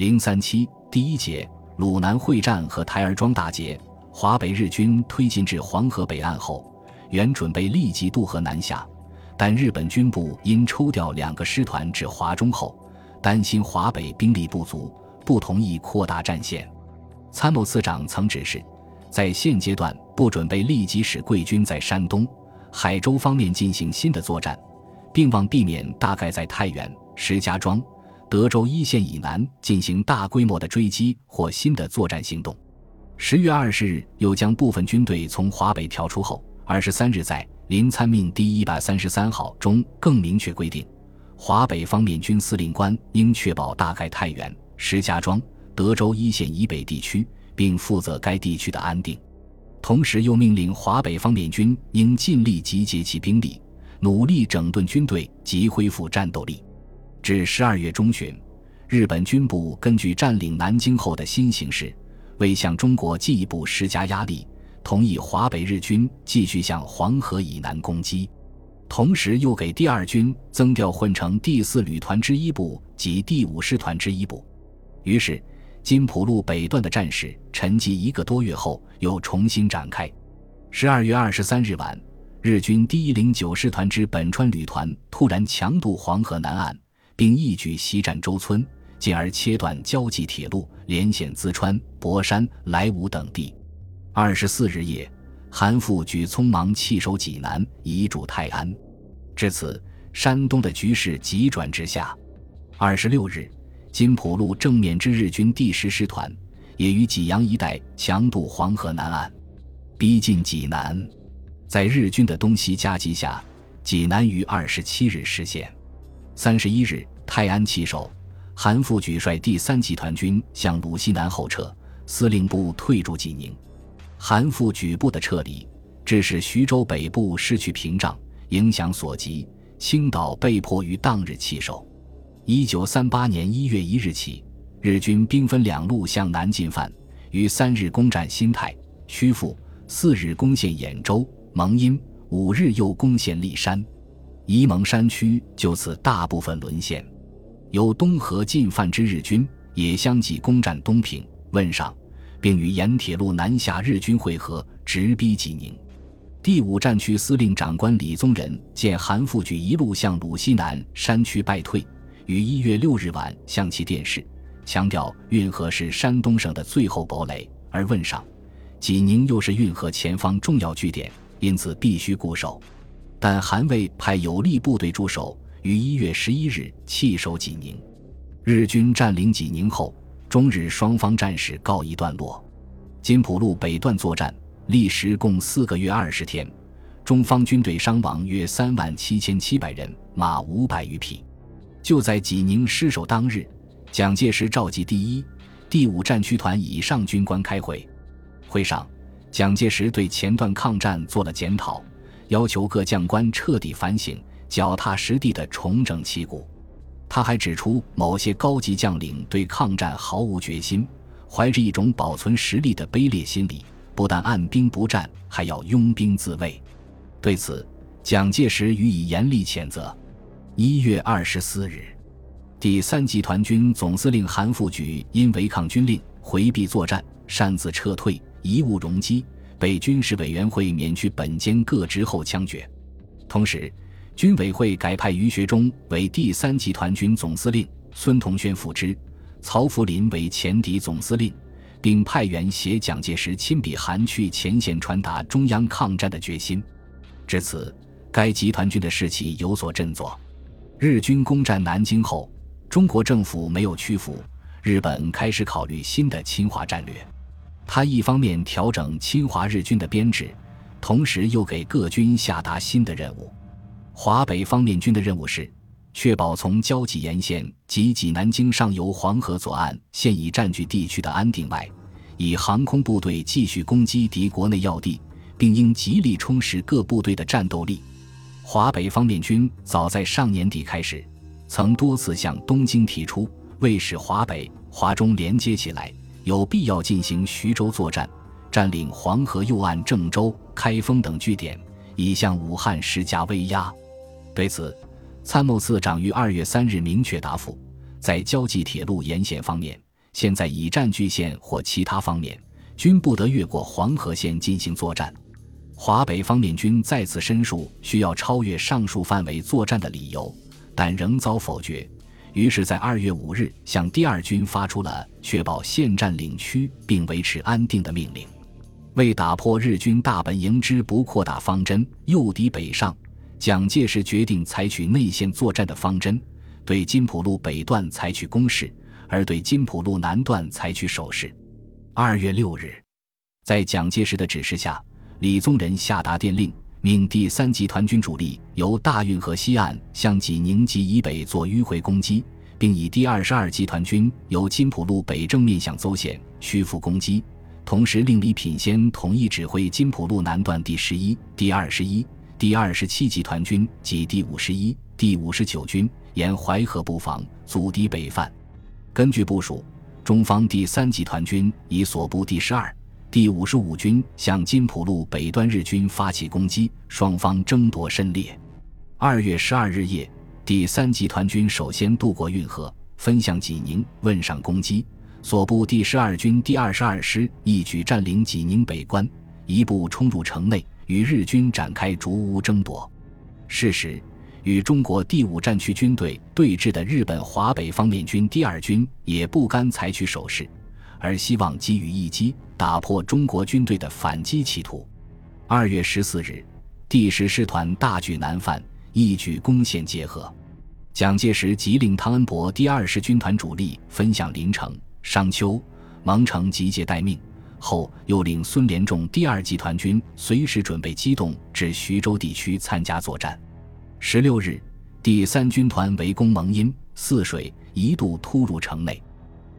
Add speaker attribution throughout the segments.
Speaker 1: 零三七第一节鲁南会战和台儿庄大捷，华北日军推进至黄河北岸后，原准备立即渡河南下，但日本军部因抽调两个师团至华中后，担心华北兵力不足，不同意扩大战线。参谋次长曾指示，在现阶段不准备立即使贵军在山东、海州方面进行新的作战，并望避免大概在太原、石家庄。德州一线以南进行大规模的追击或新的作战行动。十月二十日，又将部分军队从华北调出后，二十三日在《临参命第一百三十三号》中更明确规定，华北方面军司令官应确保大概太原、石家庄、德州一线以北地区，并负责该地区的安定。同时，又命令华北方面军应尽力集结其兵力，努力整顿军队及恢复战斗力。至十二月中旬，日本军部根据占领南京后的新形势，为向中国进一步施加压力，同意华北日军继续向黄河以南攻击，同时又给第二军增调混成第四旅团之一部及第五师团之一部。于是，金浦路北段的战事沉寂一个多月后，又重新展开。十二月二十三日晚，日军第一零九师团之本川旅团突然强渡黄河南岸。并一举袭占周村，进而切断交际铁路，连线淄川、博山、莱芜等地。二十四日夜，韩复榘匆忙弃守济南，移驻泰安。至此，山东的局势急转直下。二十六日，金浦路正面之日军第十师团也于济阳一带强渡黄河南岸，逼近济南。在日军的东西夹击下，济南于二十七日失陷。三十一日，泰安弃守，韩复榘率第三集团军向鲁西南后撤，司令部退驻济宁。韩复榘部的撤离，致使徐州北部失去屏障，影响所及，青岛被迫于当日弃守。一九三八年一月一日起，日军兵分两路向南进犯，于三日攻占新泰、曲阜，四日攻陷兖州、蒙阴，五日又攻陷骊山。沂蒙山区就此大部分沦陷，由东河进犯之日军也相继攻占东平、汶上，并与沿铁路南下日军会合，直逼济宁。第五战区司令长官李宗仁见韩复榘一路向鲁西南山区败退，于一月六日晚向其电示，强调运河是山东省的最后堡垒，而汶上、济宁又是运河前方重要据点，因此必须固守。但韩魏派有力部队驻守，于一月十一日弃守济宁。日军占领济宁后，中日双方战事告一段落。金浦路北段作战历时共四个月二十天，中方军队伤亡约三万七千七百人，马五百余匹。就在济宁失守当日，蒋介石召集第一、第五战区团以上军官开会，会上，蒋介石对前段抗战做了检讨。要求各将官彻底反省，脚踏实地地重整旗鼓。他还指出，某些高级将领对抗战毫无决心，怀着一种保存实力的卑劣心理，不但按兵不战，还要拥兵自卫。对此，蒋介石予以严厉谴责。一月二十四日，第三集团军总司令韩复榘因违抗军令，回避作战，擅自撤退，贻误容积。被军事委员会免去本兼各职后枪决，同时，军委会改派于学忠为第三集团军总司令，孙同轩副之，曹福林为前敌总司令，并派员携蒋介石亲笔函去前线传达中央抗战的决心。至此，该集团军的士气有所振作。日军攻占南京后，中国政府没有屈服，日本开始考虑新的侵华战略。他一方面调整侵华日军的编制，同时又给各军下达新的任务。华北方面军的任务是确保从交际沿线及济南京上游黄河左岸现已占据地区的安定外，以航空部队继续攻击敌国内要地，并应极力充实各部队的战斗力。华北方面军早在上年底开始，曾多次向东京提出，为使华北、华中连接起来。有必要进行徐州作战，占领黄河右岸郑州、开封等据点，以向武汉施加威压。对此，参谋次长于二月三日明确答复：在交际铁路沿线方面，现在已占据线或其他方面，均不得越过黄河线进行作战。华北方面军再次申述需要超越上述范围作战的理由，但仍遭否决。于是，在二月五日，向第二军发出了确保现占领区并维持安定的命令。为打破日军大本营之不扩大方针，诱敌北上，蒋介石决定采取内线作战的方针，对金浦路北段采取攻势，而对金浦路南段采取守势。二月六日，在蒋介石的指示下，李宗仁下达电令。命第三集团军主力由大运河西岸向济宁及以北做迂回攻击，并以第二十二集团军由金浦路北正面向邹县屈服攻击。同时，令李品仙统一指挥金浦路南段第十一、第二十一、第二十七集团军及第五十一、第五十九军沿淮河布防，阻敌北犯。根据部署，中方第三集团军以所部第十二。第五十五军向金浦路北端日军发起攻击，双方争夺甚烈。二月十二日夜，第三集团军首先渡过运河，分向济宁问上攻击。所部第十二军第二十二师一举占领济宁北关，一部冲入城内，与日军展开逐屋争夺。事实，与中国第五战区军队对峙的日本华北方面军第二军也不甘采取守势。而希望给予一击，打破中国军队的反击企图。二月十四日，第十师团大举南犯，一举攻陷结合。蒋介石即令汤恩伯第二十军团主力分向临城、商丘、蒙城集结待命，后又令孙连仲第二集团军随时准备机动至徐州地区参加作战。十六日，第三军团围攻蒙阴、泗水，一度突入城内。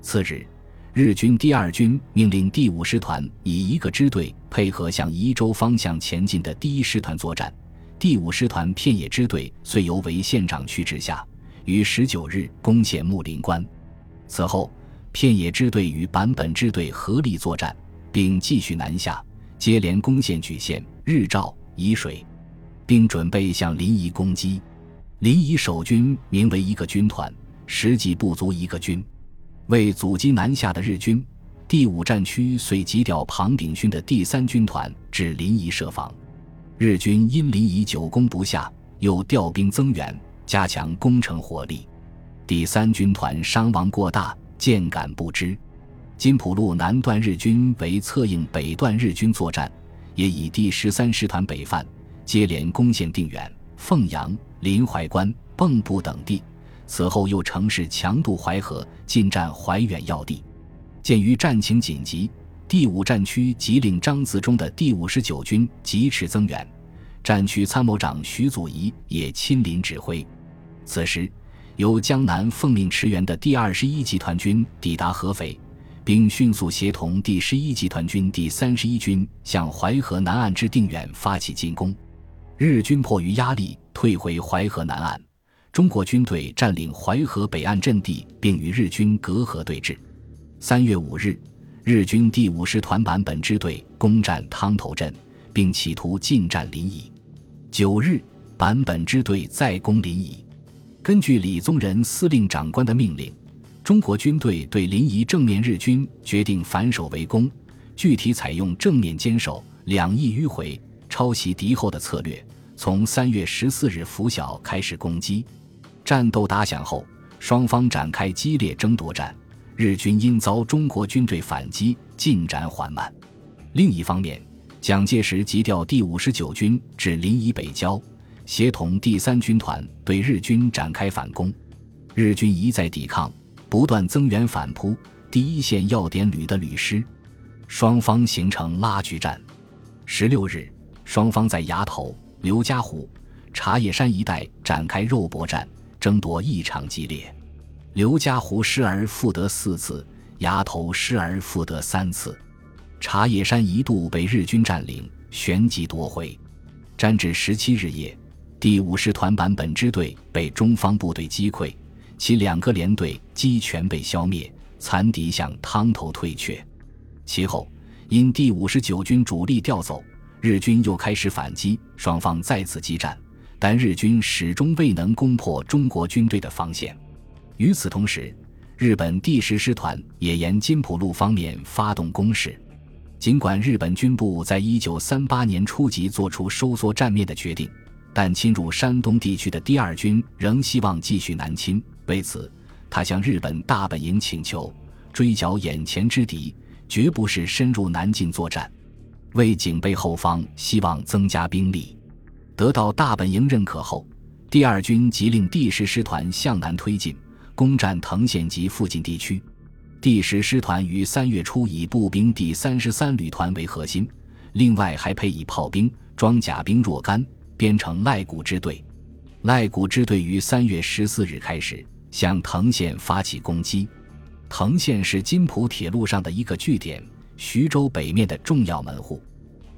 Speaker 1: 次日。日军第二军命令第五师团以一个支队配合向宜州方向前进的第一师团作战。第五师团片野支队遂由韦县长去指下，于十九日攻陷木林关。此后，片野支队与坂本支队合力作战，并继续南下，接连攻陷莒县、日照、沂水，并准备向临沂攻击。临沂守军名为一个军团，实际不足一个军。为阻击南下的日军，第五战区遂急调庞炳勋的第三军团至临沂设防。日军因临沂久攻不下，又调兵增援，加强攻城火力。第三军团伤亡过大，箭杆不支。金浦路南段日军为策应北段日军作战，也以第十三师团北犯，接连攻陷定远、凤阳、临淮关、蚌埠等地。此后又乘势强渡淮河，进占淮远要地。鉴于战情紧急，第五战区即令张自忠的第五十九军疾驰增援，战区参谋长徐祖仪也亲临指挥。此时，由江南奉命驰援的第二十一集团军抵达合肥，并迅速协同第十一集团军第三十一军向淮河南岸之定远发起进攻。日军迫于压力，退回淮河南岸。中国军队占领淮河北岸阵地，并与日军隔河对峙。三月五日，日军第五师团坂本支队攻占汤头镇，并企图进占临沂。九日，坂本支队再攻临沂。根据李宗仁司令长官的命令，中国军队对临沂正面日军决定反守为攻，具体采用正面坚守、两翼迂回、抄袭敌后的策略。从三月十四日拂晓开始攻击。战斗打响后，双方展开激烈争夺战。日军因遭中国军队反击，进展缓慢。另一方面，蒋介石急调第五十九军至临沂北郊，协同第三军团对日军展开反攻。日军一再抵抗，不断增援反扑第一线要点旅的旅师，双方形成拉锯战。十六日，双方在崖头、刘家湖、茶叶山一带展开肉搏战。争夺异常激烈，刘家湖失而复得四次，崖头失而复得三次，茶叶山一度被日军占领，旋即夺回。战至十七日夜，第五师团坂本支队被中方部队击溃，其两个连队机全被消灭，残敌向汤头退却。其后因第五十九军主力调走，日军又开始反击，双方再次激战。但日军始终未能攻破中国军队的防线。与此同时，日本第十师团也沿金浦路方面发动攻势。尽管日本军部在一九三八年初即做出收缩战面的决定，但侵入山东地区的第二军仍希望继续南侵。为此，他向日本大本营请求追剿眼前之敌，绝不是深入南进作战，为警备后方，希望增加兵力。得到大本营认可后，第二军即令第十师团向南推进，攻占藤县及附近地区。第十师团于三月初以步兵第三十三旅团为核心，另外还配以炮兵、装甲兵若干，编成赖谷支队。赖谷支队于三月十四日开始向藤县发起攻击。藤县是津浦铁路上的一个据点，徐州北面的重要门户。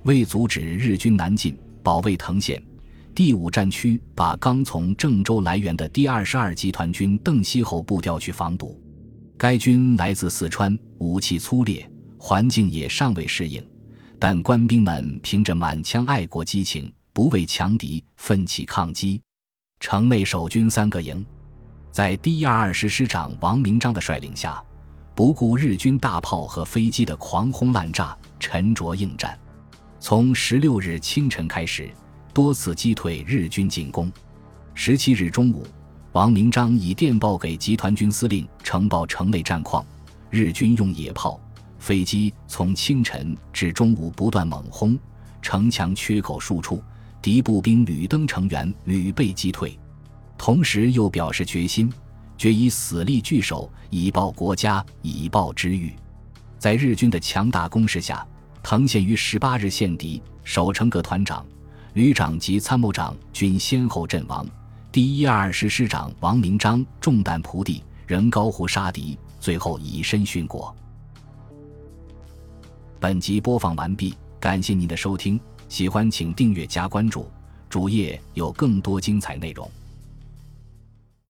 Speaker 1: 为阻止日军南进，保卫藤县，第五战区把刚从郑州来援的第二十二集团军邓锡侯部调去防堵。该军来自四川，武器粗劣，环境也尚未适应，但官兵们凭着满腔爱国激情，不畏强敌，奋起抗击。城内守军三个营，在第二二师师长王明章的率领下，不顾日军大炮和飞机的狂轰滥炸，沉着应战。从十六日清晨开始，多次击退日军进攻。十七日中午，王明章以电报给集团军司令呈报城内战况：日军用野炮、飞机从清晨至中午不断猛轰，城墙缺口数处。敌步兵屡登城垣，屡被击退，同时又表示决心，决以死力据守，以报国家，以报之欲。在日军的强大攻势下，藤县于十八日陷敌，守城各团长、旅长及参谋长均先后阵亡。第一二师师长王明章中弹仆地，仍高呼杀敌，最后以身殉国。本集播放完毕，感谢您的收听。喜欢请订阅加关注，主页有更多精彩内容。